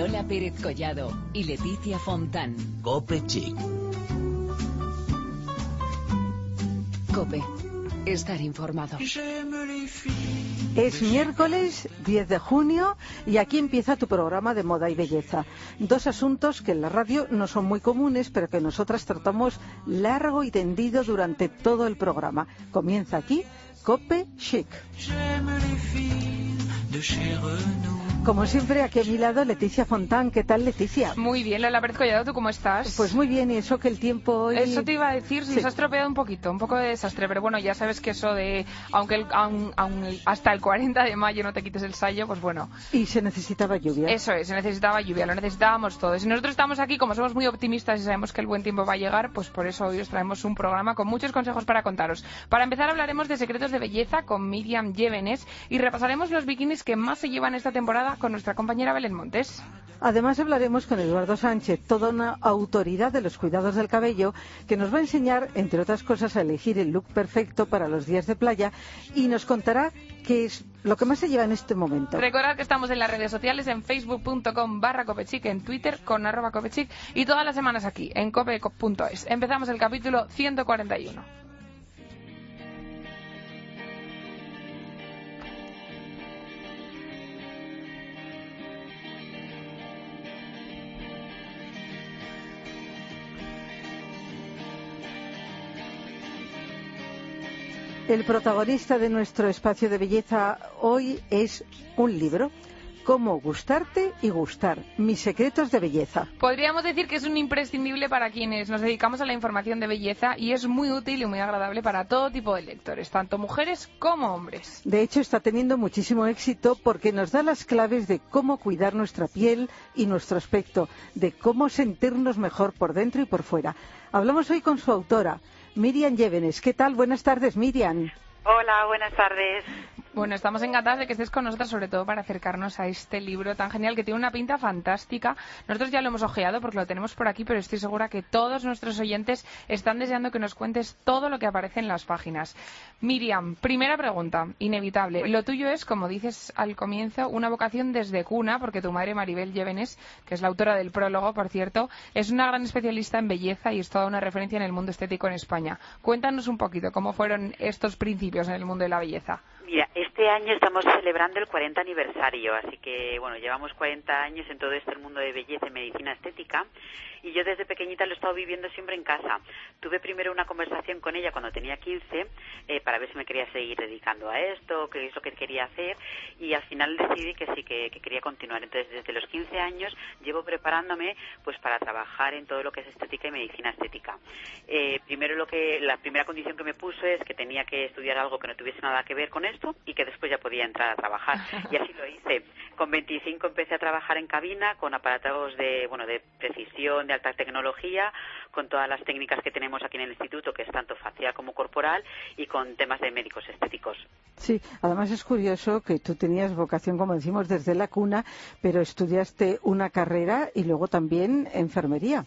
Lola Pérez Collado y Leticia Fontán. Cope Chic. Cope. Estar informado. Es miércoles 10 de junio y aquí empieza tu programa de moda y belleza. Dos asuntos que en la radio no son muy comunes, pero que nosotras tratamos largo y tendido durante todo el programa. Comienza aquí Cope Chic. Como siempre, aquí a mi lado, Leticia Fontán. ¿Qué tal, Leticia? Muy bien, Lola Pérez Collado, ¿tú cómo estás? Pues muy bien, y eso que el tiempo hoy... Eso te iba a decir, Sí. nos ha estropeado un poquito, un poco de desastre, pero bueno, ya sabes que eso de, aunque el- aun- aun hasta el 40 de mayo no te quites el sallo, pues bueno, Y se necesitaba lluvia. eso es, se necesitaba lluvia, lo necesitábamos todos. Y nosotros estamos aquí, como somos muy optimistas y sabemos que el buen tiempo va a llegar, pues por eso hoy os traemos un programa con muchos consejos para contaros. Para empezar hablaremos de secretos de belleza con Miriam Llévenes y repasaremos los bikinis que más se llevan esta temporada con nuestra compañera Belén Montes. Además hablaremos con Eduardo Sánchez, toda una autoridad de los cuidados del cabello, que nos va a enseñar, entre otras cosas, a elegir el look perfecto para los días de playa y nos contará qué es lo que más se lleva en este momento. Recordad que estamos en las redes sociales, en facebook.com barra copechic, en twitter con arroba copechic y todas las semanas aquí, en cope.es. Empezamos el capítulo 141. El protagonista de nuestro espacio de belleza hoy es un libro, Cómo gustarte y gustar, mis secretos de belleza. Podríamos decir que es un imprescindible para quienes nos dedicamos a la información de belleza y es muy útil y muy agradable para todo tipo de lectores, tanto mujeres como hombres. De hecho, está teniendo muchísimo éxito porque nos da las claves de cómo cuidar nuestra piel y nuestro aspecto, de cómo sentirnos mejor por dentro y por fuera. Hablamos hoy con su autora, Miriam Llévenes. ¿Qué tal? Buenas tardes, Miriam. Hola, buenas tardes. Bueno, estamos encantadas de que estés con nosotras, sobre todo para acercarnos a este libro tan genial que tiene una pinta fantástica. Nosotros ya lo hemos ojeado porque lo tenemos por aquí, pero estoy segura que todos nuestros oyentes están deseando que nos cuentes todo lo que aparece en las páginas. Miriam, primera pregunta, inevitable. Lo tuyo es, como dices al comienzo, una vocación desde cuna, porque tu madre Maribel Llévenes, que es la autora del prólogo, por cierto, es una gran especialista en belleza y es toda una referencia en el mundo estético en España. Cuéntanos un poquito cómo fueron estos principios en el mundo de la belleza. Mira, este año estamos celebrando el 40 aniversario, así que, bueno, llevamos 40 años en todo este mundo de belleza y medicina estética y yo desde pequeñita lo he estado viviendo siempre en casa. Tuve primero una conversación con ella cuando tenía 15 eh, para ver si me quería seguir dedicando a esto, qué es lo que quería hacer y al final decidí que sí, que, que quería continuar. Entonces, desde los 15 años llevo preparándome pues para trabajar en todo lo que es estética y medicina estética. Eh, primero lo que la primera condición que me puso es que tenía que estudiar algo que no tuviese nada que ver con esto y que después ya podía entrar a trabajar y así lo hice. Con 25 empecé a trabajar en cabina con aparatos de bueno de precisión, de alta tecnología, con todas las técnicas que tenemos aquí en el instituto, que es tanto facial como corporal y con temas de médicos estéticos. Sí, además es curioso que tú tenías vocación, como decimos, desde la cuna, pero estudiaste una carrera y luego también enfermería.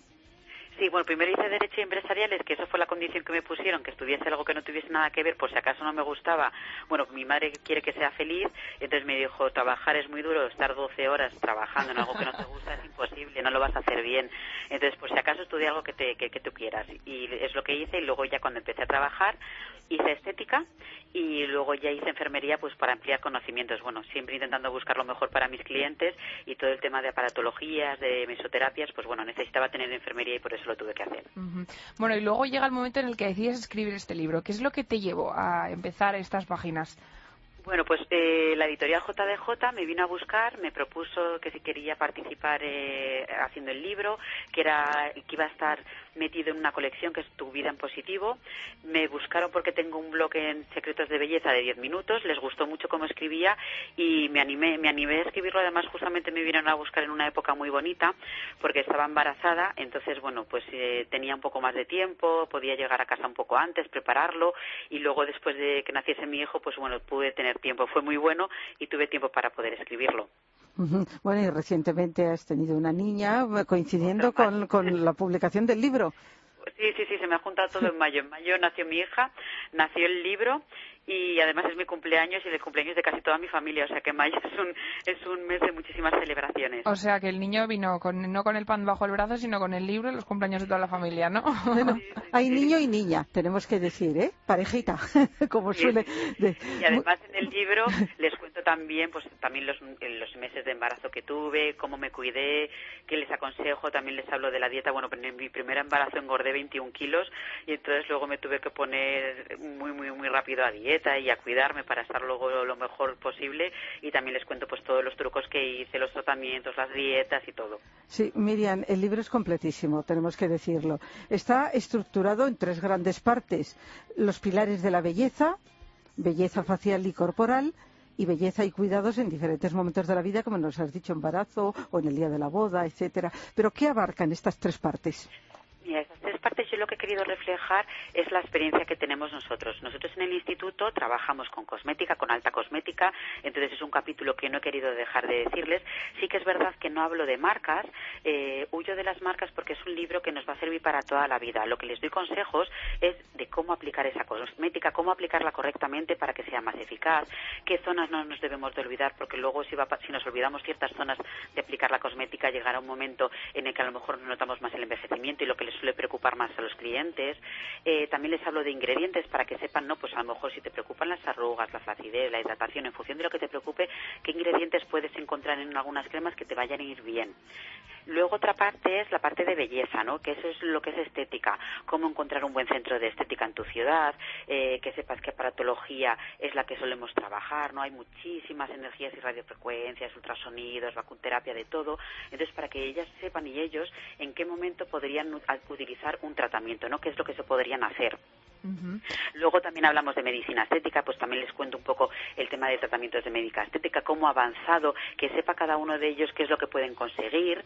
Sí, bueno, primero hice Derecho Empresariales, que eso fue la condición que me pusieron, que estudiase algo que no tuviese nada que ver, por si acaso no me gustaba. Bueno, mi madre quiere que sea feliz, entonces me dijo, trabajar es muy duro, estar 12 horas trabajando en algo que no te gusta es imposible, no lo vas a hacer bien. Entonces, por si acaso estudia algo que, te, que, que tú quieras. Y es lo que hice, y luego ya cuando empecé a trabajar, hice estética y luego ya hice enfermería pues para ampliar conocimientos. Bueno, siempre intentando buscar lo mejor para mis clientes y todo el tema de aparatologías, de mesoterapias, pues bueno, necesitaba tener enfermería y por eso lo tuve que hacer. Bueno, y luego llega el momento en el que decides escribir este libro. ¿Qué es lo que te llevó a empezar estas páginas? Bueno, pues eh, la editorial JDJ me vino a buscar, me propuso que si quería participar eh, haciendo el libro, que era que iba a estar metido en una colección que es Tu vida en positivo. Me buscaron porque tengo un blog en Secretos de Belleza de 10 minutos, les gustó mucho cómo escribía y me animé, me animé a escribirlo. Además, justamente me vinieron a buscar en una época muy bonita porque estaba embarazada, entonces, bueno, pues eh, tenía un poco más de tiempo, podía llegar a casa un poco antes, prepararlo y luego después de que naciese mi hijo, pues bueno, pude tener tiempo. Fue muy bueno y tuve tiempo para poder escribirlo. Bueno, y recientemente has tenido una niña eh, coincidiendo con, con la publicación del libro. Sí, sí, sí, se me ha juntado todo en mayo. En mayo nació mi hija, nació el libro y además es mi cumpleaños y el cumpleaños de casi toda mi familia, o sea que mayo es un, es un mes de muchísimas celebraciones. O sea que el niño vino con, no con el pan bajo el brazo, sino con el libro y los cumpleaños de toda la familia, ¿no? Bueno, hay niño y niña, tenemos que decir, ¿eh? Parejita, como suele. Y además en el libro les cuento también, pues también los, los meses de embarazo que tuve, cómo me cuidé, qué les aconsejo, también les hablo de la dieta. Bueno, en mi primer embarazo engordé 21 kilos y entonces luego me tuve que poner muy, muy, muy rápido a dieta y a cuidarme para estar luego lo mejor posible y también les cuento pues todos los trucos que hice, los tratamientos, las dietas y todo. Sí, Miriam, el libro es completísimo, tenemos que decirlo. Está estructurado en tres grandes partes. Los pilares de la belleza, belleza facial y corporal, y belleza y cuidados en diferentes momentos de la vida, como nos has dicho, embarazo o en el día de la boda, etcétera. Pero ¿qué abarcan estas tres partes? Mira, estas tres partes yo lo que he querido reflejar es la experiencia que tenemos nosotros. Nosotros en el instituto trabajamos con cosmética, con alta cosmética, entonces es un capítulo que no he querido dejar de decirles. Sí que es verdad que no hablo de marcas, eh, huyo de las marcas porque es un libro que nos va a servir para toda la vida. Lo que les doy consejos es de cómo aplicar esa cosmética, cómo aplicarla correctamente para que sea más eficaz, qué zonas no nos debemos de olvidar, porque luego si, va, si nos olvidamos ciertas zonas de aplicar la cosmética llegará un momento en el que a lo mejor notamos más el envejecimiento y lo que les suele preocupar más a los clientes. Eh, también les hablo de ingredientes para que sepan, no, pues a lo mejor si te preocupan las arrugas, la flacidez, la hidratación, en función de lo que te preocupe, qué ingredientes puedes encontrar en algunas cremas que te vayan a ir bien. Luego otra parte es la parte de belleza, ¿no? Que eso es lo que es estética. Cómo encontrar un buen centro de estética en tu ciudad, eh, que sepas que aparatología es la que solemos trabajar, ¿no? Hay muchísimas energías y radiofrecuencias, ultrasonidos, vacunterapia, de todo. Entonces, para que ellas sepan y ellos en qué momento podrían utilizar un tratamiento, ¿no? ¿Qué es lo que se podrían hacer? Luego también hablamos de medicina estética, pues también les cuento un poco el tema de tratamientos de médica estética, cómo ha avanzado, que sepa cada uno de ellos qué es lo que pueden conseguir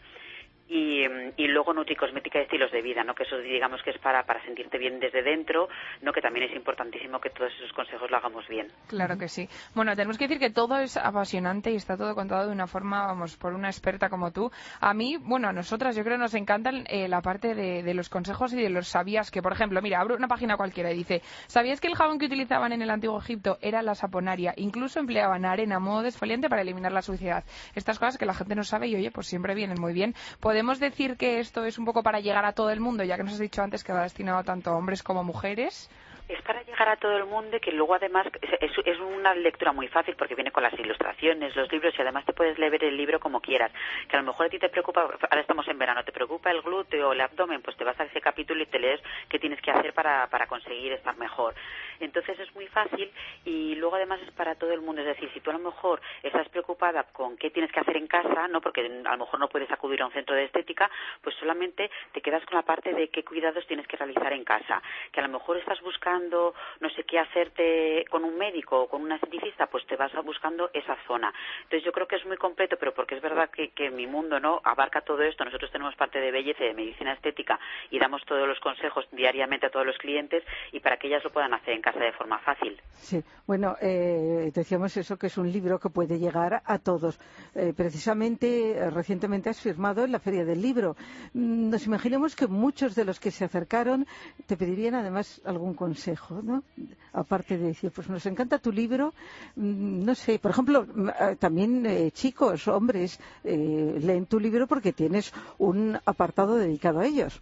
y, luego nutricosmética y estilos de vida, ¿no? Que eso digamos que es para, para sentirte bien desde dentro, ¿no? Que también es importantísimo que todos esos consejos lo hagamos bien. Claro que sí. Bueno, tenemos que decir que todo es apasionante y está todo contado de una forma, vamos, por una experta como tú. A mí, bueno, a nosotras yo creo nos encantan eh, la parte de, los consejos y de los sabías que, por ejemplo, mira, abro una página cualquiera y dice, ¿sabías que el jabón que utilizaban en el antiguo Egipto era la saponaria? Incluso empleaban arena modo desfoliante para eliminar la suciedad. Estas cosas que la gente no sabe y, oye, pues siempre vienen muy bien. ¿Podemos decir que esto es un poco para llegar a todo el mundo, ya que nos has dicho antes que va destinado tanto a hombres como mujeres? Es para llegar a todo el mundo y que luego además es, una lectura muy fácil porque viene con las ilustraciones, los libros y además te puedes leer el libro como quieras. Que a lo mejor a ti te preocupa, ahora estamos en verano, te preocupa el glúteo el abdomen, pues te vas a ese capítulo y te lees qué tienes que hacer para, para conseguir estar mejor. Entonces es muy fácil y luego además es para todo el mundo. Es decir, si tú a lo mejor estás preocupada con qué tienes que hacer en casa, no porque a lo mejor no puedes acudir a un centro de estética, pues solamente te quedas con la parte de qué cuidados tienes que realizar en casa. Que a lo mejor estás buscando no sé qué hacerte con un médico o con una esteticista, pues te vas buscando esa zona. Entonces yo creo que es muy completo, pero porque es verdad que, que mi mundo no abarca todo esto. Nosotros tenemos parte de belleza y de medicina estética y damos todos los consejos diariamente a todos los clientes y para que ellas lo puedan hacer en casa de forma fácil. Sí, bueno, eh, decíamos eso que es un libro que puede llegar a todos. Eh, precisamente eh, recientemente has firmado en la Feria del Libro. Mm, nos imaginemos que muchos de los que se acercaron te pedirían además algún consejo ¿no? Aparte de decir, pues nos encanta tu libro, mm, no sé, por ejemplo, eh, también eh, chicos, hombres, eh, leen tu libro porque tienes un apartado dedicado a ellos.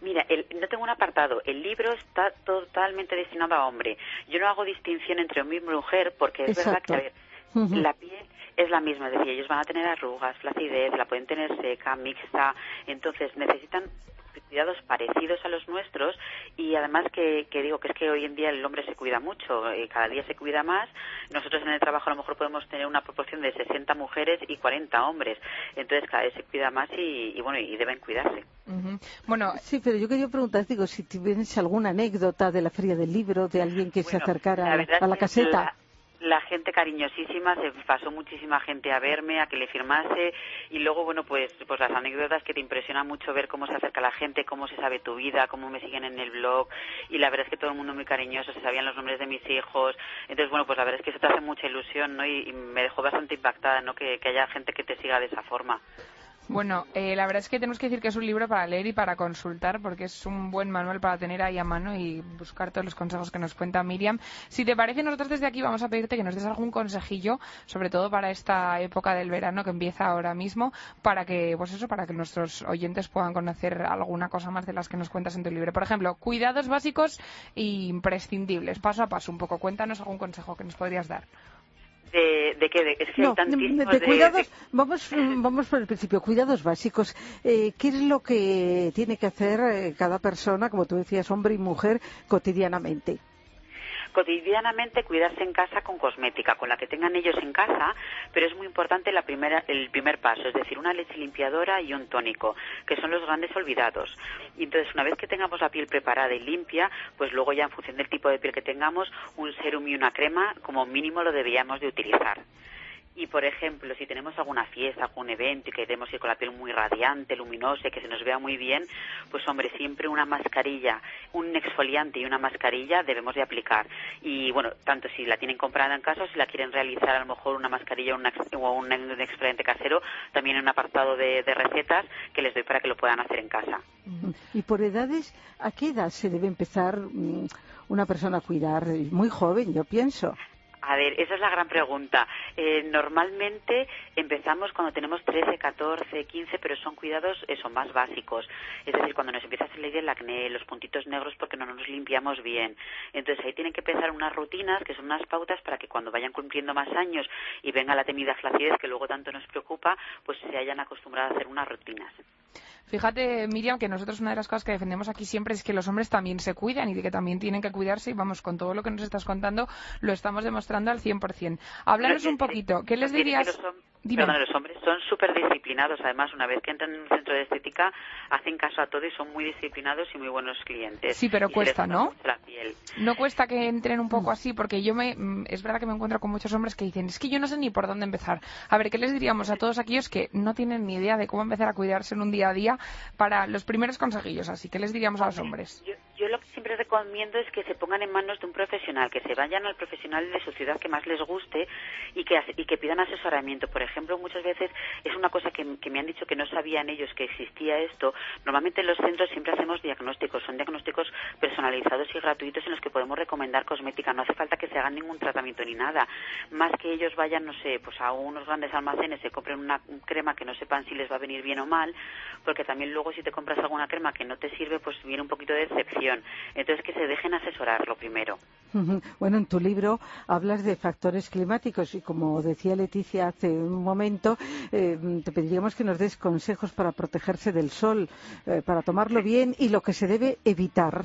Mira, no tengo un apartado. El libro está totalmente destinado a hombre. Yo no hago distinción entre hombre y mujer porque es verdad que, a ver, la piel es la misma. Es decir, ellos van a tener arrugas, flacidez, la pueden tener seca, mixta. Entonces necesitan cuidados parecidos a los nuestros y además que, digo que es que hoy en día el hombre se cuida mucho, y cada día se cuida más. Nosotros en el trabajo a lo mejor podemos tener una proporción de 60 mujeres y 40 hombres, entonces cada vez se cuida más y, bueno y deben cuidarse. Bueno, sí, pero yo quería preguntar, digo, si tienes alguna anécdota de la feria del libro, de alguien que se acercara a la caseta la gente cariñosísima, se pasó muchísima gente a verme, a que le firmase y luego, bueno, pues, pues las anécdotas que te impresionan mucho ver cómo se acerca la gente, cómo se sabe tu vida, cómo me siguen en el blog y la verdad es que todo el mundo muy cariñoso, se sabían los nombres de mis hijos, entonces, bueno, pues la verdad es que eso te hace mucha ilusión, ¿no? Y, me dejó bastante impactada, ¿no? Que haya gente que te siga de esa forma. Bueno, eh, la verdad es que tenemos que decir que es un libro para leer y para consultar, porque es un buen manual para tener ahí a mano y buscar todos los consejos que nos cuenta Miriam. Si te parece, nosotros desde aquí vamos a pedirte que nos des algún consejillo, sobre todo para esta época del verano que empieza ahora mismo, para que, pues eso, para que nuestros oyentes puedan conocer alguna cosa más de las que nos cuentas en tu libro. Por ejemplo, cuidados básicos e imprescindibles, paso a paso un poco. Cuéntanos algún consejo que nos podrías dar de, de qué, de, es que no, de, cuidados, vamos, vamos por el principio, cuidados básicos. Eh, ¿Qué es lo que tiene que hacer eh, cada persona, como tú decías, hombre y mujer, cotidianamente? Cotidianamente cuidarse en casa con cosmética, con la que tengan ellos en casa, pero es muy importante la primera, el primer paso, es decir, una leche limpiadora y un tónico, que son los grandes olvidados. Y entonces, una vez que tengamos la piel preparada y limpia, pues luego ya en función del tipo de piel que tengamos, un serum y una crema como mínimo lo deberíamos de utilizar. Y, por ejemplo, si tenemos alguna fiesta, algún evento y queremos ir con la piel muy radiante, luminosa y que se nos vea muy bien, pues, hombre, siempre una mascarilla, un exfoliante y una mascarilla debemos de aplicar. Y, bueno, tanto si la tienen comprada en casa o si la quieren realizar a lo mejor una mascarilla o un exfoliante casero, también en un apartado de, de recetas que les doy para que lo puedan hacer en casa. ¿Y por edades, a qué edad se debe empezar mm, una persona a cuidar? Muy joven, yo pienso. A ver, esa es la gran pregunta. Eh, normalmente empezamos cuando tenemos 13, 14, 15, pero son cuidados eso, más básicos. Es decir, cuando nos empieza a salir el acné, los puntitos negros porque no nos limpiamos bien. Entonces ahí tienen que empezar unas rutinas que son unas pautas para que cuando vayan cumpliendo más años y venga la temida flacidez que luego tanto nos preocupa, pues se hayan acostumbrado a hacer unas rutinas. Fíjate, Miriam, que nosotros una de las cosas que defendemos aquí siempre es que los hombres también se cuidan y que también tienen que cuidarse y vamos, con todo lo que nos estás contando lo estamos demostrando al 100%. Háblanos un poquito, ¿qué les dirías? Los hombres son súper disciplinados. Además, una vez que entran en un centro de estética, hacen caso a todo y son muy disciplinados y muy buenos clientes. Sí, pero cuesta, ¿no? No cuesta que entren un poco así, porque yo me. Mm, es verdad que me encuentro con muchos hombres que dicen, es que yo no sé ni por dónde empezar. A ver, ¿qué les diríamos a todos aquellos que no tienen ni idea de cómo empezar a cuidarse en un día a día para los primeros consejillos? Así, ¿qué les diríamos a los hombres? Yo, lo que siempre recomiendo es que se pongan en manos de un profesional, que se vayan al profesional de su ciudad que más les guste y que, y que pidan asesoramiento. Por ejemplo, muchas veces es una cosa que, me han dicho que no sabían ellos que existía esto. Normalmente en los centros siempre hacemos diagnósticos, son diagnósticos personalizados y gratuitos en los que podemos recomendar cosmética. No hace falta que se hagan ningún tratamiento ni nada. Más que ellos vayan, no sé, pues a unos grandes almacenes, se compren una crema que no sepan si les va a venir bien o mal, porque también luego si te compras alguna crema que no te sirve, pues viene un poquito de decepción. Entonces que se dejen asesorar lo primero. Bueno, en tu libro hablas de factores climáticos y como decía Leticia hace un momento, eh, te pediríamos que nos des consejos para protegerse del sol, eh, para tomarlo bien y lo que se debe evitar.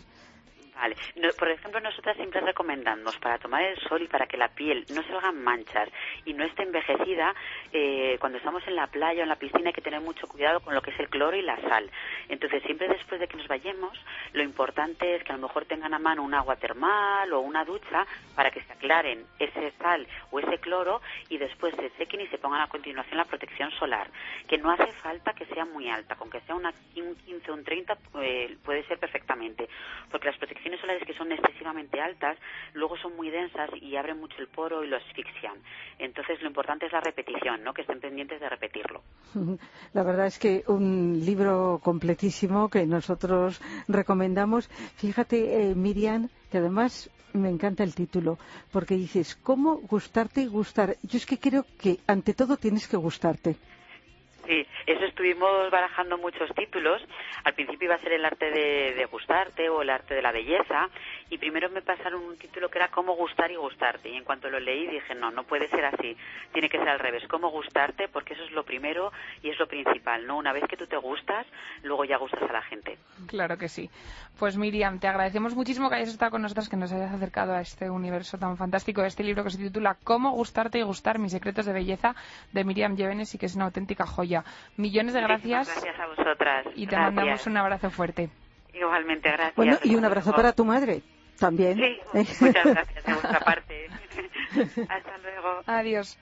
Vale. por ejemplo, nosotras siempre recomendamos para tomar el sol y para que la piel no salgan manchas y no esté envejecida, eh, cuando estamos en la playa o en la piscina hay que tener mucho cuidado con lo que es el cloro y la sal. Entonces, siempre después de que nos vayamos, lo importante es que a lo mejor tengan a mano un agua termal o una ducha para que se aclaren ese sal o ese cloro y después se sequen y se pongan a continuación la protección solar, que no hace falta que sea muy alta, con que sea una, un 15 o un 30 eh, puede ser perfectamente, porque las protecciones solares que son excesivamente altas, luego son muy densas y abren mucho el poro y lo asfixian. Entonces, lo importante es la repetición, ¿no? Que estén pendientes de repetirlo. La verdad es que un libro completísimo que nosotros recomendamos. Fíjate, eh, Miriam, que además me encanta el título, porque dices, ¿cómo gustarte y gustar? Yo es que creo que ante todo tienes que gustarte. Sí, eso estuvimos barajando muchos títulos. Al principio iba a ser el arte de, gustarte o el arte de la belleza y primero me pasaron un título que era cómo gustar y gustarte y en cuanto lo leí dije no, no puede ser así, tiene que ser al revés, cómo gustarte porque eso es lo primero y es lo principal, ¿no? Una vez que tú te gustas, luego ya gustas a la gente. Claro que sí. Pues Miriam, te agradecemos muchísimo que hayas estado con nosotros, que nos hayas acercado a este universo tan fantástico, este libro que se titula Cómo gustarte y gustar, mis secretos de belleza, de Miriam Llévenes y que es una auténtica joya. Millones de gracias. Gracias a vosotras. Y te mandamos un abrazo fuerte. Igualmente, gracias. Bueno, y un abrazo para tu madre también. Sí, muchas gracias de vuestra parte. Hasta luego. Adiós.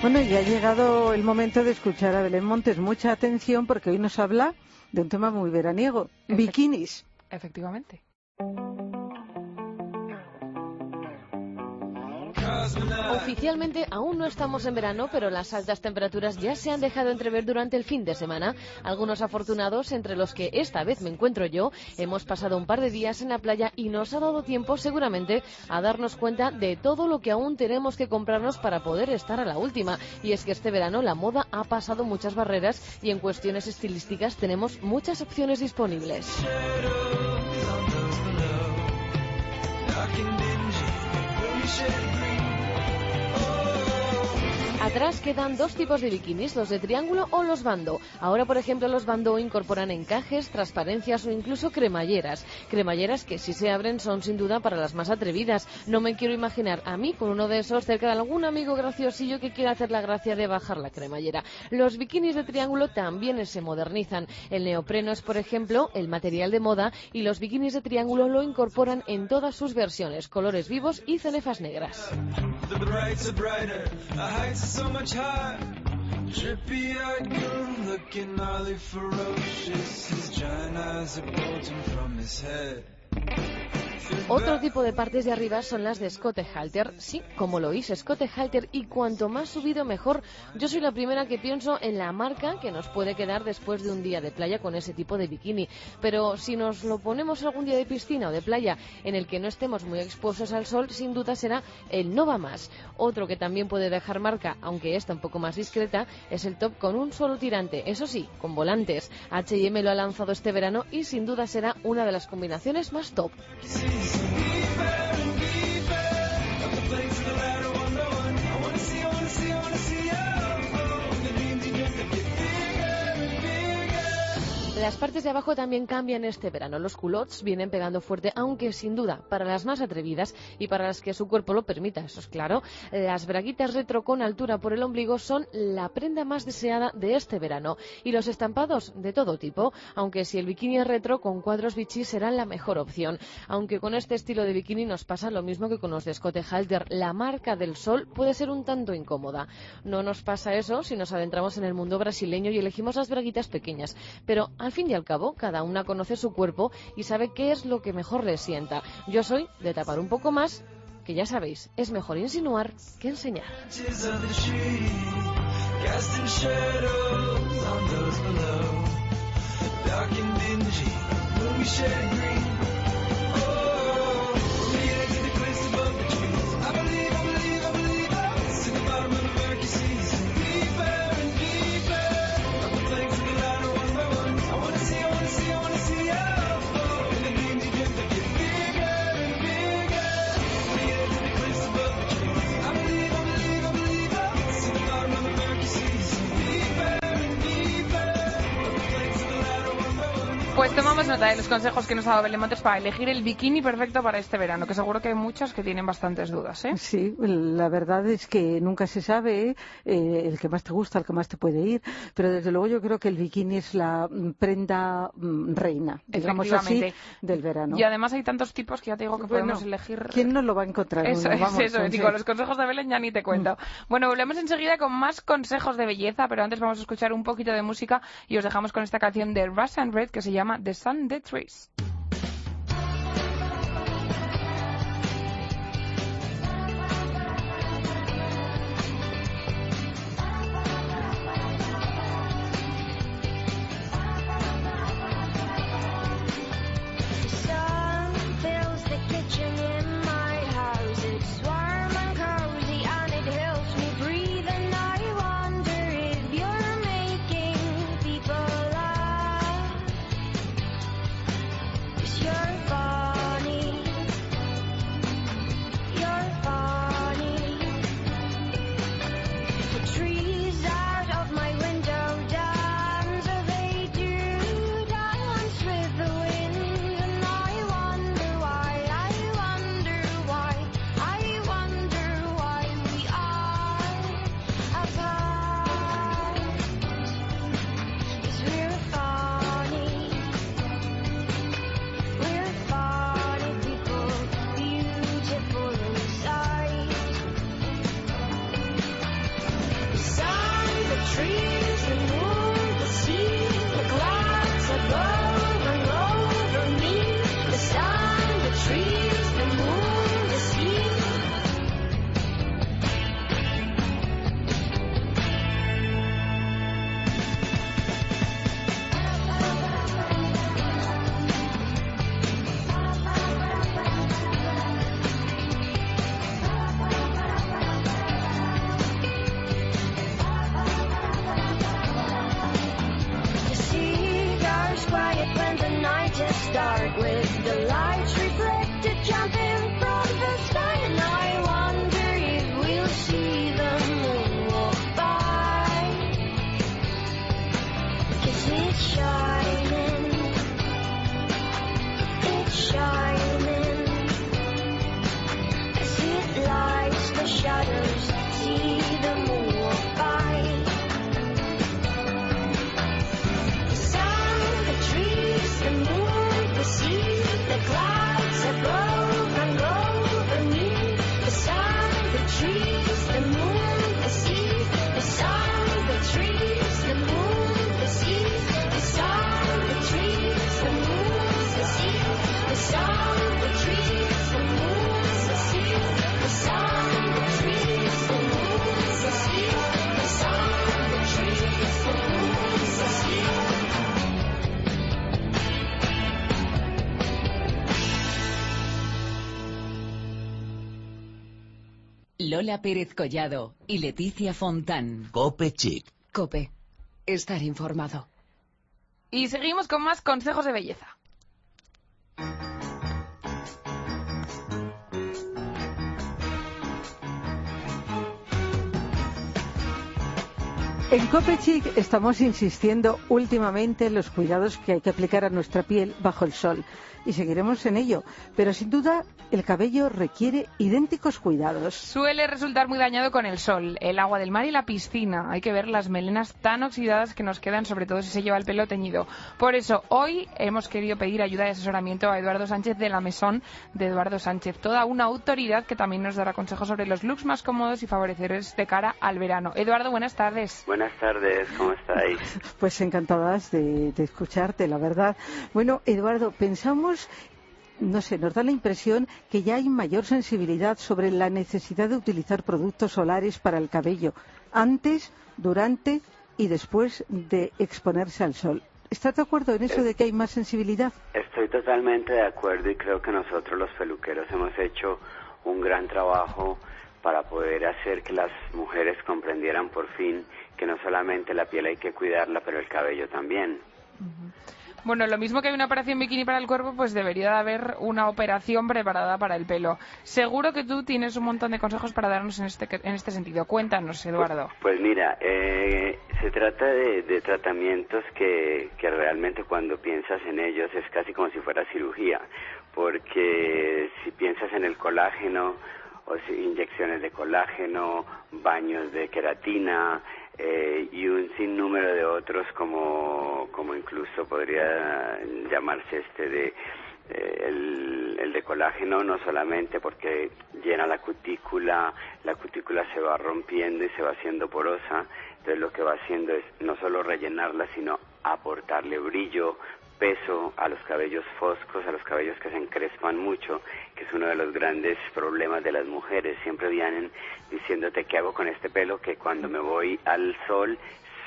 Bueno, y ha llegado el momento de escuchar a Belén Montes. Mucha atención porque hoy nos habla de un tema muy veraniego, bikinis. Efectivamente. Oficialmente aún no estamos en verano, pero las altas temperaturas ya se han dejado entrever durante el fin de semana. Algunos afortunados, entre los que esta vez me encuentro yo, hemos pasado un par de días en la playa y nos ha dado tiempo seguramente a darnos cuenta de todo lo que aún tenemos que comprarnos para poder estar a la última. Y es que este verano la moda ha pasado muchas barreras y en cuestiones estilísticas tenemos muchas opciones disponibles. Atrás quedan dos tipos de bikinis, los de triángulo o los bando. Ahora, por ejemplo, los bando incorporan encajes, transparencias o incluso cremalleras. Cremalleras que si se abren son sin duda para las más atrevidas. No me quiero imaginar a mí con uno de esos cerca de algún amigo graciosillo que quiera hacer la gracia de bajar la cremallera. Los bikinis de triángulo también se modernizan. El neopreno es, por ejemplo, el material de moda y los bikinis de triángulo lo incorporan en todas sus versiones, colores vivos y cenefas negras. So much higher. Drippy-eyed goon looking gnarly ferocious. His giant eyes are bulging from his head. Otro tipo de partes de arriba son las de Scott Halter. Sí, como lo hice, Scott Halter. Y cuanto más subido, mejor. Yo soy la primera que pienso en la marca que nos puede quedar después de un día de playa con ese tipo de bikini. Pero si nos lo ponemos algún día de piscina o de playa en el que no estemos muy expuestos al sol, sin duda será el Nova Más. Otro que también puede dejar marca, aunque está un poco más discreta, es el top con un solo tirante. Eso sí, con volantes. H&M lo ha lanzado este verano y sin duda será una de las combinaciones más top. days. Las partes de abajo también cambian este verano. Los culottes vienen pegando fuerte, aunque sin duda, para las más atrevidas y para las que su cuerpo lo permita, eso es claro, las braguitas retro con altura por el ombligo son la prenda más deseada de este verano. Y los estampados de todo tipo, aunque si el bikini es retro con cuadros bichis será la mejor opción. Aunque con este estilo de bikini nos pasa lo mismo que con los de Scott Halter, la marca del sol puede ser un tanto incómoda. No nos pasa eso si nos adentramos en el mundo brasileño y elegimos las braguitas pequeñas, pero al fin y al cabo, cada una conoce su cuerpo y sabe qué es lo que mejor le sienta. Yo soy de tapar un poco más, que ya sabéis, es mejor insinuar que enseñar. Nota de los consejos que nos ha dado Belemontes para elegir el bikini perfecto para este verano, que seguro que hay muchos que tienen bastantes dudas. ¿eh? Sí, la verdad es que nunca se sabe eh, el que más te gusta, el que más te puede ir, pero desde luego yo creo que el bikini es la mm, prenda mm, reina, digamos así, del verano. Y además hay tantos tipos que ya te digo que podemos elegir. ¿Quién no lo va a encontrar? Eso es, eso es. con los consejos de Belén ya ni te cuento. Mm. Bueno, volvemos enseguida con más consejos de belleza, pero antes vamos a escuchar un poquito de música y os dejamos con esta canción de Russ and Red que se llama The Sun and that's race. 前方 Lola Pérez Collado y Leticia Fontán. Cope Chic. Cope. Estar informado. Y seguimos con más consejos de belleza. En Copechic estamos insistiendo últimamente en los cuidados que hay que aplicar a nuestra piel bajo el sol y seguiremos en ello, pero sin duda el cabello requiere idénticos cuidados. Suele resultar muy dañado con el sol, el agua del mar y la piscina. Hay que ver las melenas tan oxidadas que nos quedan, sobre todo si se lleva el pelo teñido. Por eso, hoy hemos querido pedir ayuda y asesoramiento a Eduardo Sánchez de la Mesón de Eduardo Sánchez, toda una autoridad que también nos dará consejos sobre los looks más cómodos y favorecedores de cara al verano. Eduardo, buenas tardes. Buenas tardes, ¿cómo estáis? Pues encantadas de, de escucharte, la verdad. Bueno, Eduardo, pensamos no sé, nos da la impresión que ya hay mayor sensibilidad sobre la necesidad de utilizar productos solares para el cabello, antes, durante y después de exponerse al sol. ¿Estás de acuerdo en eso de que hay más sensibilidad? Estoy totalmente de acuerdo y creo que nosotros los peluqueros hemos hecho un gran trabajo para poder hacer que las mujeres comprendieran por fin que no solamente la piel hay que cuidarla, pero el cabello también. Bueno, lo mismo que hay una operación bikini para el cuerpo, pues debería de haber una operación preparada para el pelo. Seguro que tú tienes un montón de consejos para darnos en este, en este sentido. Cuéntanos, Eduardo. Pues, pues mira, eh, se trata de, de tratamientos que, que realmente cuando piensas en ellos es casi como si fuera cirugía, porque si piensas en el colágeno, inyecciones de colágeno, baños de queratina, eh, y un sinnúmero de otros como, como incluso podría llamarse este de eh, el, el de colágeno no solamente porque llena la cutícula, la cutícula se va rompiendo y se va haciendo porosa, entonces lo que va haciendo es no solo rellenarla, sino aportarle brillo, peso a los cabellos foscos, a los cabellos que se encrespan mucho, que es uno de los grandes problemas de las mujeres. Siempre vienen diciéndote qué hago con este pelo que cuando me voy al sol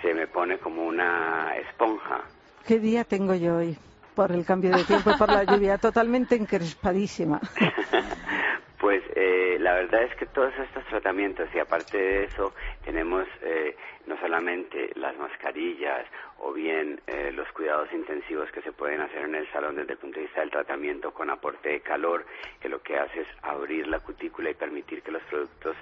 se me pone como una esponja. ¿Qué día tengo yo hoy? Por el cambio de tiempo y por la lluvia, totalmente encrespadísima. Pues eh, la verdad es que todos estos tratamientos y aparte de eso tenemos eh, no solamente las mascarillas o bien eh, los cuidados intensivos que se pueden hacer en el salón desde el punto de vista del tratamiento con aporte de calor, que lo que hace es abrir la cutícula y permitir que los productos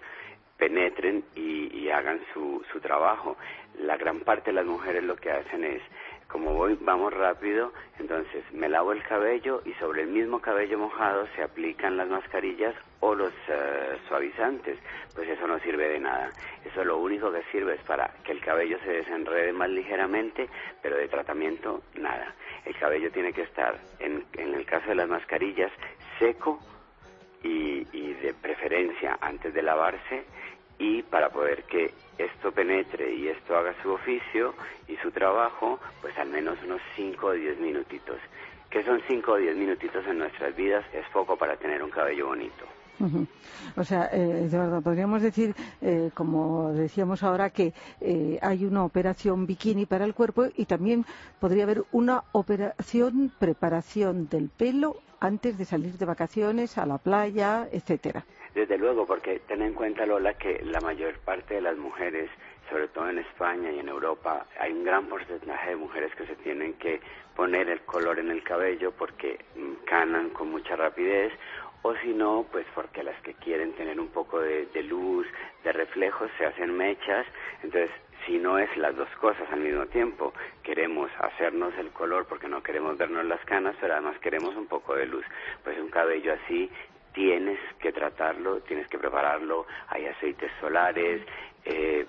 penetren y, y hagan su, su trabajo. La gran parte de las mujeres lo que hacen es como voy, vamos rápido, entonces me lavo el cabello y sobre el mismo cabello mojado se aplican las mascarillas o los uh, suavizantes. Pues eso no sirve de nada. Eso lo único que sirve es para que el cabello se desenrede más ligeramente, pero de tratamiento nada. El cabello tiene que estar, en, en el caso de las mascarillas, seco y, y de preferencia antes de lavarse y para poder que esto penetre y esto haga su oficio y su trabajo, pues al menos unos 5 o 10 minutitos. Que son 5 o 10 minutitos en nuestras vidas, es poco para tener un cabello bonito. O sea, eh, Eduardo, podríamos decir, eh, como decíamos ahora, que eh, hay una operación bikini para el cuerpo y también podría haber una operación preparación del pelo antes de salir de vacaciones a la playa, etcétera. Desde luego, porque ten en cuenta, Lola, que la mayor parte de las mujeres sobre todo en España y en Europa, hay un gran porcentaje de mujeres que se tienen que poner el color en el cabello porque canan con mucha rapidez o si no, pues porque las que quieren tener un poco de, de luz, de reflejos, se hacen mechas. Entonces, si no es las dos cosas al mismo tiempo, queremos hacernos el color porque no queremos vernos las canas, pero además queremos un poco de luz. Pues un cabello así tienes que tratarlo, tienes que prepararlo, hay aceites solares, eh,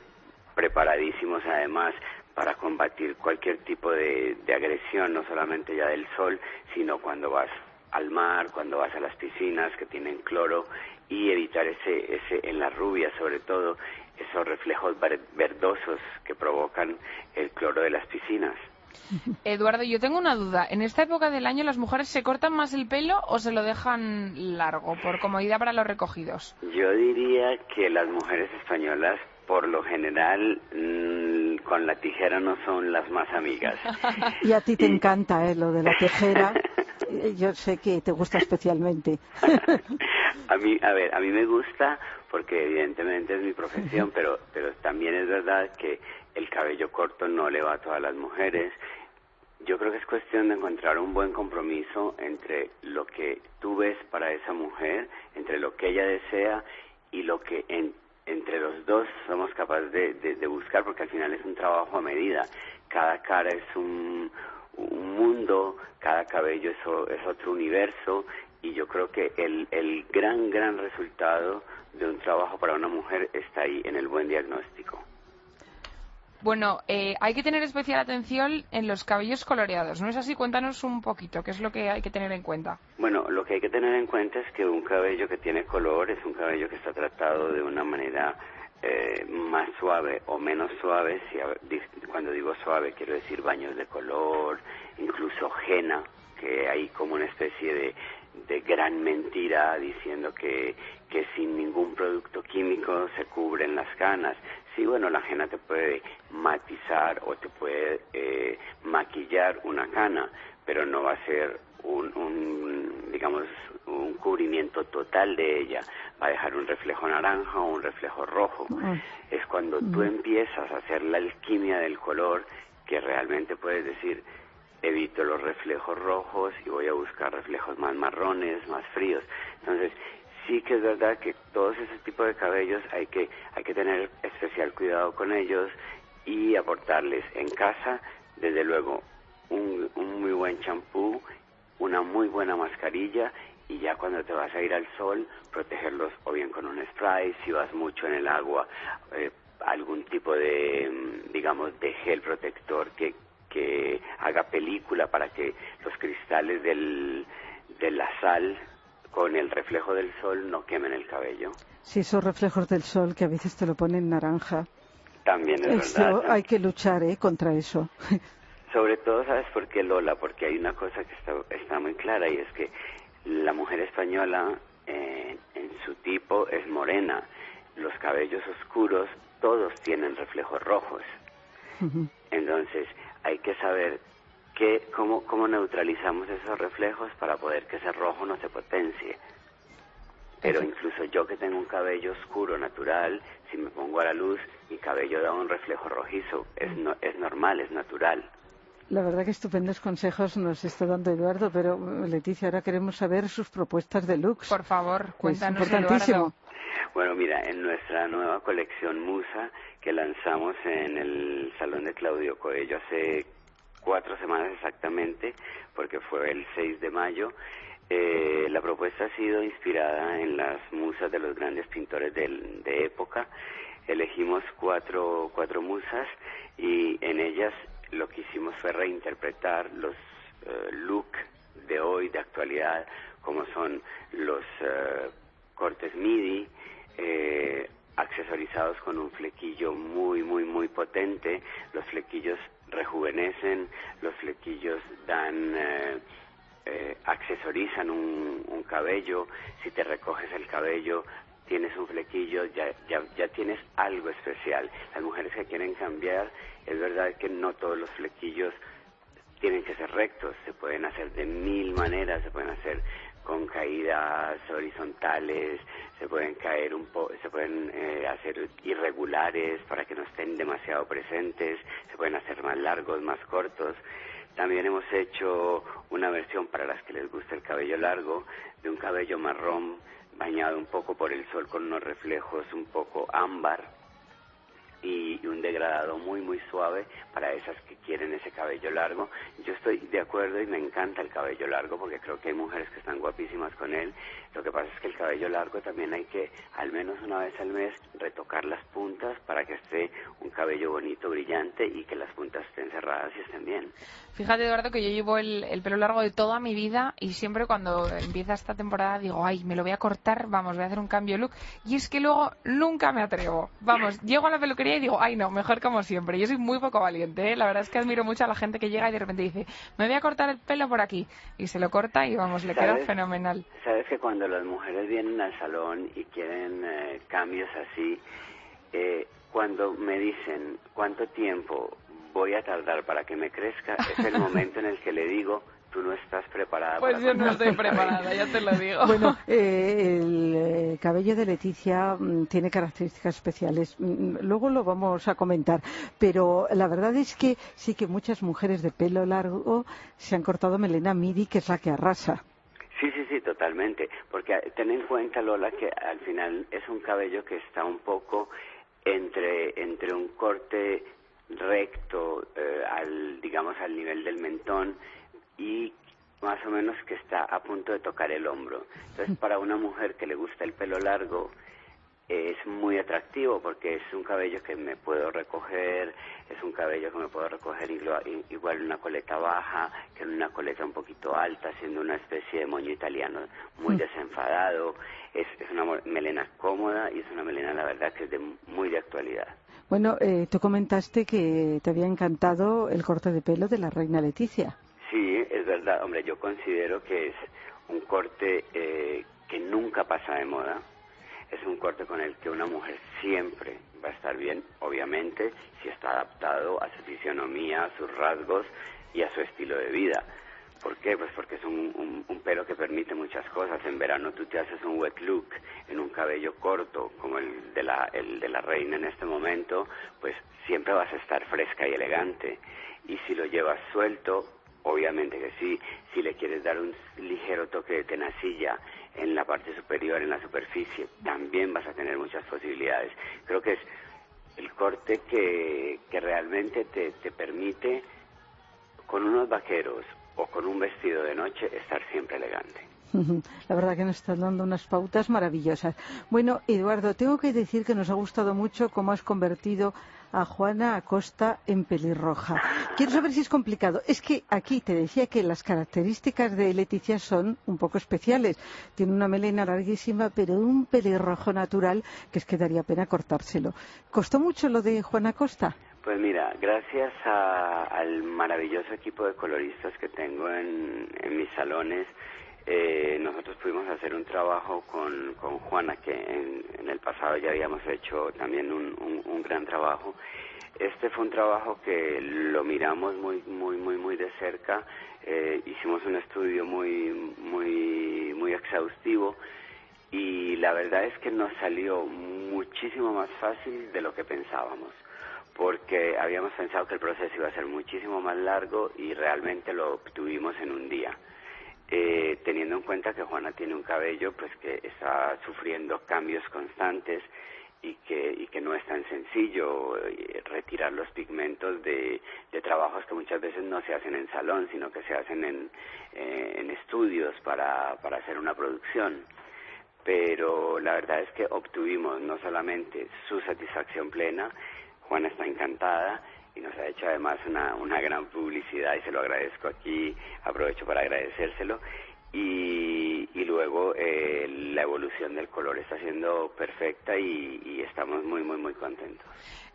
preparadísimos además para combatir cualquier tipo de, agresión, no solamente ya del sol, sino cuando vas al mar, cuando vas a las piscinas que tienen cloro y evitar ese, ese en las rubias sobre todo, esos reflejos ver- verdosos que provocan el cloro de las piscinas. Eduardo, yo tengo una duda. ¿En esta época del año las mujeres se cortan más el pelo o se lo dejan largo por comodidad para los recogidos? Yo diría que las mujeres españolas, por lo general, mm, con la tijera no son las más amigas. Y a ti te encanta ¿eh? lo de la tijera. Yo sé que te gusta especialmente. a mí, a ver, a mí me gusta porque evidentemente es mi profesión, pero, pero también es verdad que el cabello corto no le va a todas las mujeres. Yo creo que es cuestión de encontrar un buen compromiso entre lo que tú ves para esa mujer, entre lo que ella desea y lo que en- entre los dos somos capaces de, de- de buscar, porque al final es un trabajo a medida. Cada cara es un, un mundo, cada cabello es, es otro universo y yo creo que el, el gran, gran resultado de un trabajo para una mujer está ahí, en el buen diagnóstico. Bueno, eh, hay que tener especial atención en los cabellos coloreados, ¿no es así? Cuéntanos un poquito, ¿qué es lo que hay que tener en cuenta? Bueno, lo que hay que tener en cuenta es que un cabello que tiene color es un cabello que está tratado de una manera eh, más suave o menos suave. Si, cuando digo suave quiero decir baños de color, incluso henna, que hay como una especie de, de gran mentira diciendo que, que sin ningún producto químico se cubren las canas. Sí, bueno, la henna te puede matizar o te puede eh, maquillar una cana, pero no va a ser un, un, digamos, un cubrimiento total de ella. Va a dejar un reflejo naranja o un reflejo rojo. Es cuando tú empiezas a hacer la alquimia del color que realmente puedes decir, evito los reflejos rojos y voy a buscar reflejos más marrones, más fríos. Entonces, sí que es verdad que todos esos tipos de cabellos hay que, hay que tener especial cuidado con ellos y aportarles en casa, desde luego, un, un muy buen champú, una muy buena mascarilla y ya cuando te vas a ir al sol, protegerlos o bien con un spray, si vas mucho en el agua, eh, algún tipo de, mm, digamos, de gel protector que, que haga película para que los cristales del, de la sal con el reflejo del sol no quemen el cabello. Si esos reflejos del sol que a veces te lo ponen naranja. También es Eso verdad. hay que luchar ¿eh? contra eso. Sobre todo, ¿sabes por qué, Lola? Porque hay una cosa que está, está muy clara y es que la mujer española eh, en su tipo es morena. Los cabellos oscuros todos tienen reflejos rojos. Entonces, hay que saber qué, cómo, cómo neutralizamos esos reflejos para poder que ese rojo no se potencie. Pero incluso yo que tengo un cabello oscuro natural, si me pongo a la luz, mi cabello da un reflejo rojizo. Es, no- es normal, es natural. La verdad que estupendos consejos nos está dando Eduardo, pero Leticia, ahora queremos saber sus propuestas de looks. Por favor, Es cuéntanos, importantísimo. Eduardo. Bueno, mira, en nuestra nueva colección Musa que lanzamos en el Salón de Claudio Coello hace cuatro semanas exactamente, porque fue el 6 de mayo, eh, la propuesta ha sido inspirada en las musas de los grandes pintores del- de época. Elegimos cuatro, cuatro musas y en ellas lo que hicimos fue reinterpretar los eh, look de hoy, de actualidad, como son los eh, cortes MIDI, eh, accesorizados con un flequillo muy, muy, muy potente. Los flequillos rejuvenecen, los flequillos dan, eh, eh, accesorizan un, un cabello. Si te recoges el cabello, tienes un flequillo, ya, ya, ya tienes algo especial. Las mujeres que quieren cambiar, es verdad que no todos los flequillos tienen que ser rectos, se pueden hacer de mil maneras, se pueden hacer con caídas horizontales, se pueden caer un po se pueden eh, hacer irregulares para que no estén demasiado presentes, se pueden hacer más largos, más cortos. También hemos hecho una versión para las que les gusta el cabello largo, de un cabello marrón bañado un poco por el sol con unos reflejos un poco ámbar y, un degradado muy muy suave para esas que quieren ese cabello largo. Yo estoy de acuerdo y me encanta el cabello largo porque creo que hay mujeres que están guapísimas con él. Lo que pasa es que el cabello largo también hay que al menos una vez al mes retocar las puntas para que esté un cabello bonito, brillante y que las puntas estén cerradas y estén bien. Fíjate, Eduardo, que yo llevo el, el pelo largo de toda mi vida y siempre cuando empieza esta temporada digo, ay, me lo voy a cortar, vamos, voy a hacer un cambio de look. Y es que luego nunca me atrevo. Vamos, llego a la peluquería y digo, ay, no, mejor como siempre. Yo soy muy poco valiente, ¿eh? La verdad es que admiro mucho a la gente que llega y de repente dice, me voy a cortar el pelo por aquí. Y se lo corta y vamos, le queda fenomenal. Sabes que cuando las mujeres vienen al salón y quieren eh, cambios así, eh, cuando me dicen cuánto tiempo voy a tardar para que me crezca, es el momento en el que le digo, tú no estás preparada Pues para yo no estoy el cabello". preparada, ya te lo digo. Bueno, eh, el eh, cabello de Leticia mm, tiene características especiales. Mm, Luego lo vamos a comentar. Pero la verdad es que sí que muchas mujeres de pelo largo se han cortado melena midi, que es la que arrasa. Sí, sí, sí, totalmente. Porque eh, ten en cuenta, Lola, que al final es un cabello que está un poco entre, entre un corte recto, eh, al, digamos, al nivel del mentón y más o menos que está a punto de tocar el hombro. Entonces, para una mujer que le gusta el pelo largo, es muy atractivo porque es un cabello que me puedo recoger, es un cabello que me puedo recoger igual en una coleta baja que en una coleta un poquito alta, siendo una especie de moño italiano muy desenfadado. Es, es una melena cómoda y es una melena, la verdad, que es de muy de actualidad. Bueno, eh, tú comentaste que te había encantado el corte de pelo de la reina Leticia. Sí, es verdad, hombre, yo considero que es un corte eh, que nunca pasa de moda. Es un corte con el que una mujer siempre va a estar bien, obviamente, si está adaptado a su fisionomía, a sus rasgos y a su estilo de vida. ¿Por qué? Pues porque es un, un- pelo que permite muchas cosas. En verano tú te haces un wet look en un cabello corto, como el de la, el de la reina en este momento, pues siempre vas a estar fresca y elegante. Y si lo llevas suelto, obviamente que sí. Si le quieres dar un ligero toque de tenacilla en la parte superior, en la superficie, también vas a tener muchas posibilidades. Creo que es el corte que, que realmente te, te permite con unos vaqueros o con un vestido de noche estar siempre elegante. La verdad que nos están dando unas pautas maravillosas. Bueno, Eduardo, tengo que decir que nos ha gustado mucho cómo has convertido a Juana Acosta en pelirroja. Quiero saber si es complicado. Es que aquí te decía que las características de Leticia son un poco especiales. Tiene una melena larguísima, pero un pelirrojo natural que es que daría pena cortárselo. ¿Costó mucho lo de Juana Acosta? Pues mira, gracias al maravilloso equipo de coloristas que tengo en, en mis salones, eh, nosotros pudimos hacer un trabajo con, con Juana, que en, en el pasado ya habíamos hecho también un, gran trabajo. Este fue un trabajo que lo miramos muy, muy, muy, muy de cerca. eh, hicimos un estudio muy, muy, muy exhaustivo y la verdad es que nos salió muchísimo más fácil de lo que pensábamos porque habíamos pensado que el proceso iba a ser muchísimo más largo y realmente lo obtuvimos en un día. Eh, teniendo en cuenta que Juana tiene un cabello pues que está sufriendo cambios constantes y que, y que no es tan sencillo eh, retirar los pigmentos de, trabajos que muchas veces no se hacen en salón, sino que se hacen en, eh, en estudios para, para hacer una producción. Pero la verdad es que obtuvimos no solamente su satisfacción plena, Juana está encantada nos ha hecho además una, una gran publicidad y se lo agradezco aquí, aprovecho para agradecérselo. Y, y luego eh, la evolución del color está siendo perfecta y, y estamos muy, muy, muy contentos.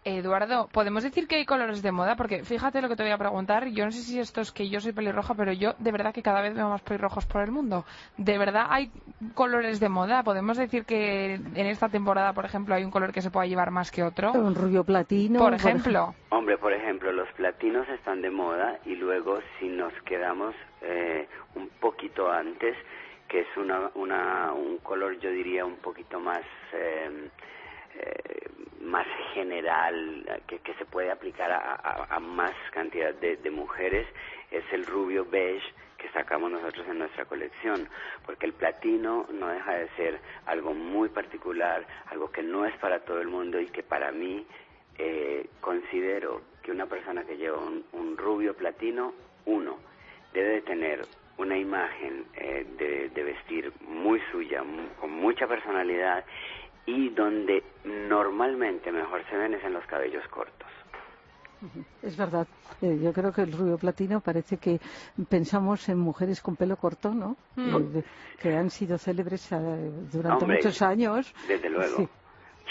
Eduardo, ¿podemos decir que hay colores de moda? Porque fíjate lo que te voy a preguntar. Yo no sé si esto es que yo soy pelirroja, pero yo de verdad que cada vez veo más pelirrojos por el mundo. ¿De verdad hay colores de moda? ¿Podemos decir que en esta temporada, por ejemplo, hay un color que se pueda llevar más que otro? Un rubio platino. Por ejemplo. Hombre, por ejemplo, los platinos están de moda y luego si nos quedamos eh, un poquito antes, que es una, una, un color, yo diría, un poquito más, eh, eh, más general, que, se puede aplicar a, a- más cantidad de, de mujeres, es el rubio beige que sacamos nosotros en nuestra colección, porque el platino no deja de ser algo muy particular, algo que no es para todo el mundo y que para mí eh, considero que una persona que lleva un, un rubio platino, uno, debe de tener una imagen eh, de, de vestir muy suya, con mucha personalidad y donde normalmente mejor se ven es en los cabellos cortos. Es verdad. Eh, yo creo que el rubio platino parece que pensamos en mujeres con pelo corto, ¿no? Mm. Eh, que han sido célebres eh, durante Hombre, muchos años. Desde luego. Sí.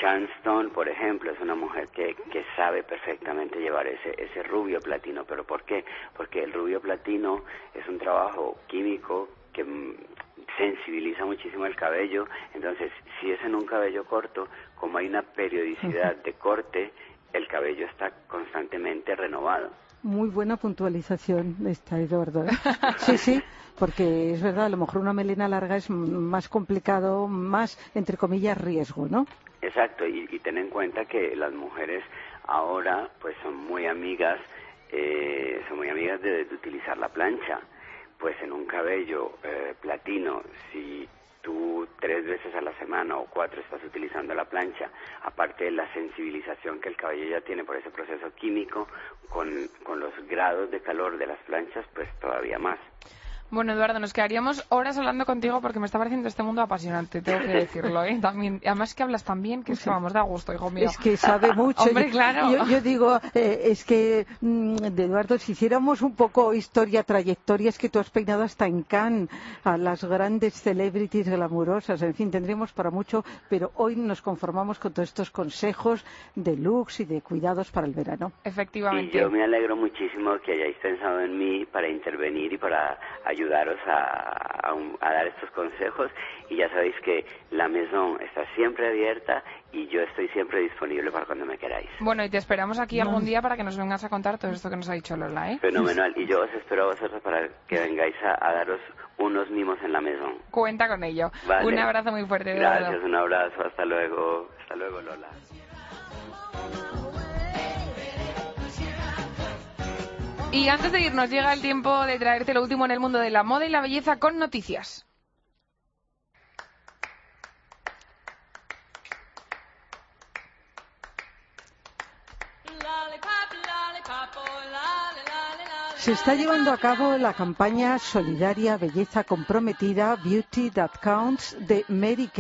Chanston, por ejemplo, es una mujer que, que sabe perfectamente llevar ese, ese rubio platino. ¿Pero por qué? Porque el rubio platino es un trabajo químico que mm, sensibiliza muchísimo el cabello. Entonces, si es en un cabello corto, como hay una periodicidad de corte, el cabello está constantemente renovado. Muy buena puntualización esta, Eduardo. ¿eh? Sí, sí, porque es verdad, a lo mejor una melena larga es más complicado, más, entre comillas, riesgo, ¿no? Exacto, y, y ten en cuenta que las mujeres ahora pues son muy amigas, eh, son muy amigas de, de utilizar la plancha. Pues en un cabello eh, platino, si tú tres veces a la semana o cuatro estás utilizando la plancha, aparte de la sensibilización que el cabello ya tiene por ese proceso químico, con, con los grados de calor de las planchas, pues todavía más. Bueno, Eduardo, nos quedaríamos horas hablando contigo porque me está pareciendo este mundo apasionante, tengo que decirlo, ¿eh? También, además que hablas tan bien que es que vamos, da gusto, hijo mío. Es que sabe mucho. Hombre, claro. Yo, yo digo, eh, es que, mm, de Eduardo, si hiciéramos un poco historia, trayectoria, es que tú has peinado hasta en Cannes a las grandes celebrities glamurosas, en fin, tendríamos para mucho, pero hoy nos conformamos con todos estos consejos de looks y de cuidados para el verano. Y Efectivamente. yo me alegro muchísimo que hayáis pensado en mí para intervenir y para ayudaros a, a un- a dar estos consejos. Y ya sabéis que la Maison está siempre abierta y yo estoy siempre disponible para cuando me queráis. Bueno, y te esperamos aquí algún día para que nos vengas a contar todo esto que nos ha dicho Lola, ¿eh? Fenomenal. Y yo os espero a vosotros para que vengáis a, a daros unos mimos en la Maison. Cuenta con ello. Vale. Un abrazo muy fuerte, Eduardo. Gracias, un abrazo. Hasta luego. Hasta luego, Lola. Y antes de irnos llega el tiempo de traerte lo último en el mundo de la moda y la belleza con noticias. Se está llevando a cabo la campaña solidaria Belleza Comprometida Beauty That Counts de Mary.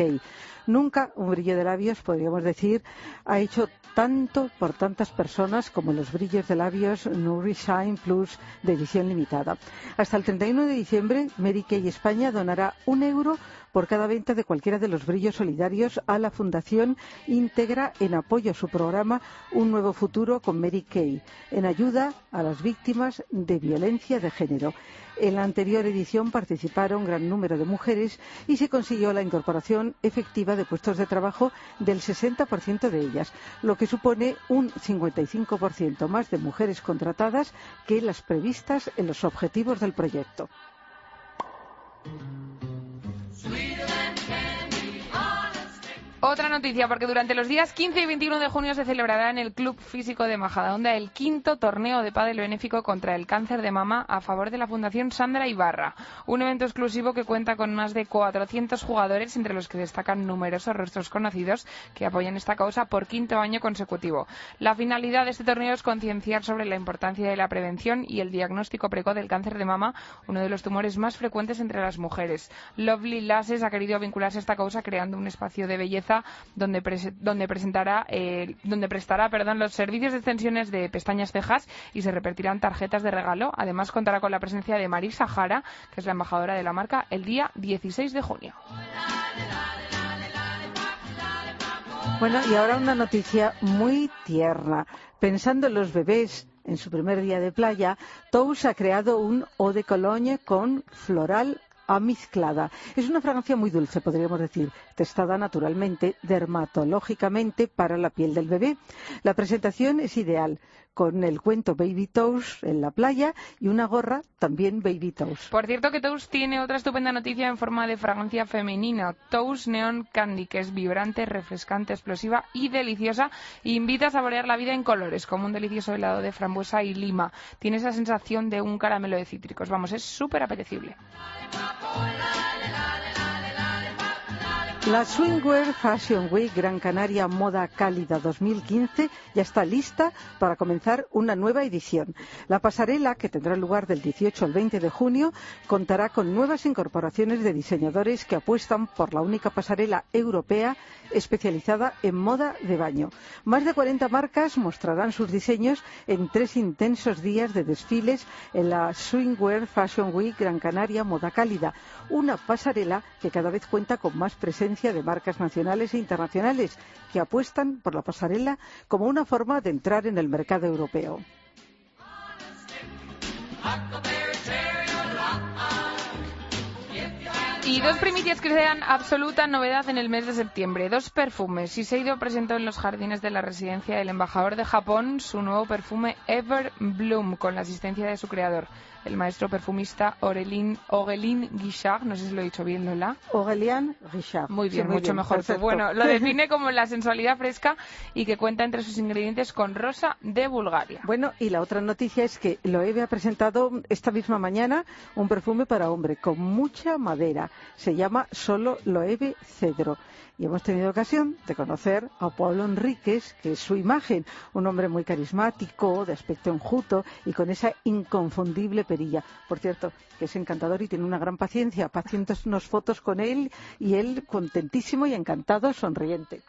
Nunca un brillo de labios, podríamos decir, ha hecho tanto por tantas personas como los brillos de labios Nourish Shine Plus de edición limitada. Hasta el 31 de diciembre, Mary Kay España donará un euro por cada venta de cualquiera de los brillos solidarios a la Fundación Integra en apoyo a su programa Un Nuevo Futuro con Mary Kay, en ayuda a las víctimas de violencia de género. En la anterior edición participaron gran número de mujeres y se consiguió la incorporación efectiva de puestos de trabajo del 60% de ellas, lo que supone un 55% más de mujeres contratadas que las previstas en los objetivos del proyecto. Otra noticia, porque durante los días 15 y 21 de junio se celebrará en el Club Físico de Majadahonda el quinto torneo de pádel benéfico contra el cáncer de mama a favor de la Fundación Sandra Ibarra. Un evento exclusivo que cuenta con más de 400 jugadores, entre los que destacan numerosos rostros conocidos que apoyan esta causa por quinto año consecutivo. La finalidad de este torneo es concienciar sobre la importancia de la prevención y el diagnóstico precoz del cáncer de mama, uno de los tumores más frecuentes entre las mujeres. Lovely Lasses ha querido vincularse a esta causa creando un espacio de belleza donde, prese- donde presentará eh, donde prestará perdón, los servicios de extensiones de pestañas cejas y se repartirán tarjetas de regalo. Además contará con la presencia de Marisa Jara, que es la embajadora de la marca, el día 16 de junio. Bueno, y ahora una noticia muy tierna. Pensando en los bebés en su primer día de playa, Tous ha creado un eau de cologne con floral amizclada. Es una fragancia muy dulce, podríamos decir, testada naturalmente, dermatológicamente para la piel del bebé. La presentación es ideal. Con el cuento Baby Toast en la playa y una gorra también Baby Toast. Por cierto que Toast tiene otra estupenda noticia en forma de fragancia femenina. Toast Neon Candy, que es vibrante, refrescante, explosiva y deliciosa. Invita a saborear la vida en colores, como un delicioso helado de frambuesa y lima. Tiene esa sensación de un caramelo de cítricos. Vamos, es súper apetecible. La Swingwear Fashion Week Gran Canaria Moda Cálida 2015 ya está lista para comenzar una nueva edición. La pasarela, que tendrá lugar del 18 al 20 de junio, contará con nuevas incorporaciones de diseñadores que apuestan por la única pasarela europea especializada en moda de baño. Más de 40 marcas mostrarán sus diseños en tres intensos días de desfiles en la Swingwear Fashion Week Gran Canaria Moda Cálida, una pasarela que cada vez cuenta con más presencia de marcas nacionales e internacionales que apuestan por la pasarela como una forma de entrar en el mercado europeo. Y dos primicias que sean absoluta novedad en el mes de septiembre. Dos perfumes. Shiseido presentó en los jardines de la residencia del embajador de Japón su nuevo perfume Ever Bloom con la asistencia de su creador, el maestro perfumista Aurelin, Aurelin Guichard. No sé si lo he dicho bien, Lola. Aurélien Richard. Muy bien, Sí, mucho mejor. perfecto. Bueno, lo define como la sensualidad fresca y que cuenta entre sus ingredientes con rosa de Bulgaria. Bueno, y la otra noticia es que Loewe ha presentado esta misma mañana un perfume para hombre con mucha madera. Se llama solo Loewe Cedro. Y hemos tenido ocasión de conocer a Pablo Enríquez, que es su imagen, un hombre muy carismático, de aspecto enjuto y con esa inconfundible perilla. Por cierto, que es encantador y tiene una gran paciencia. Pacientes unas fotos con él y él contentísimo y encantado, sonriente.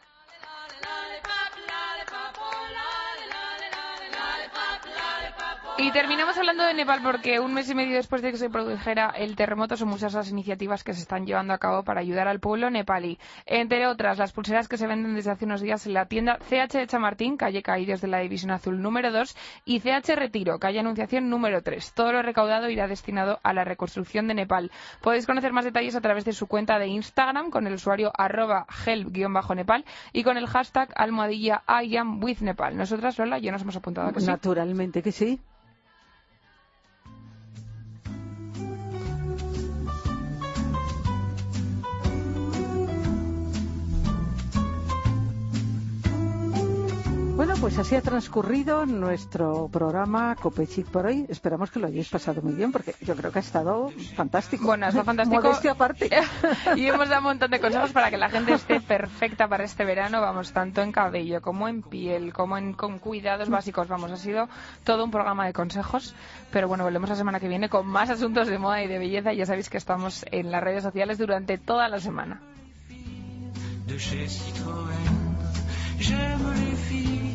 Y terminamos hablando de Nepal porque un mes y medio después de que se produjera el terremoto son muchas las iniciativas que se están llevando a cabo para ayudar al pueblo nepalí. Entre otras, las pulseras que se venden desde hace unos días en la tienda CH de Chamartín, calle Caídos de la División Azul número 2, y CH Retiro, calle Anunciación número 3. Todo lo recaudado irá destinado a la reconstrucción de Nepal. Podéis conocer más detalles a través de su cuenta de Instagram con el usuario arroba help-nepal y con el hashtag almohadilla I am. Nosotras, Lola, ya nos hemos apuntado a que. Naturalmente que sí. Bueno, pues así ha transcurrido nuestro programa Copechic por hoy. Esperamos que lo hayáis pasado muy bien porque yo creo que ha estado fantástico. Bueno, está fantástico. Modestia aparte. y hemos dado un montón de consejos para que la gente esté perfecta para este verano, vamos, tanto en cabello como en piel, como en con cuidados básicos, vamos, ha sido todo un programa de consejos, pero bueno, volvemos la semana que viene con más asuntos de moda y de belleza y ya sabéis que estamos en las redes sociales durante toda la semana. de chez Citroën. J'aime les filles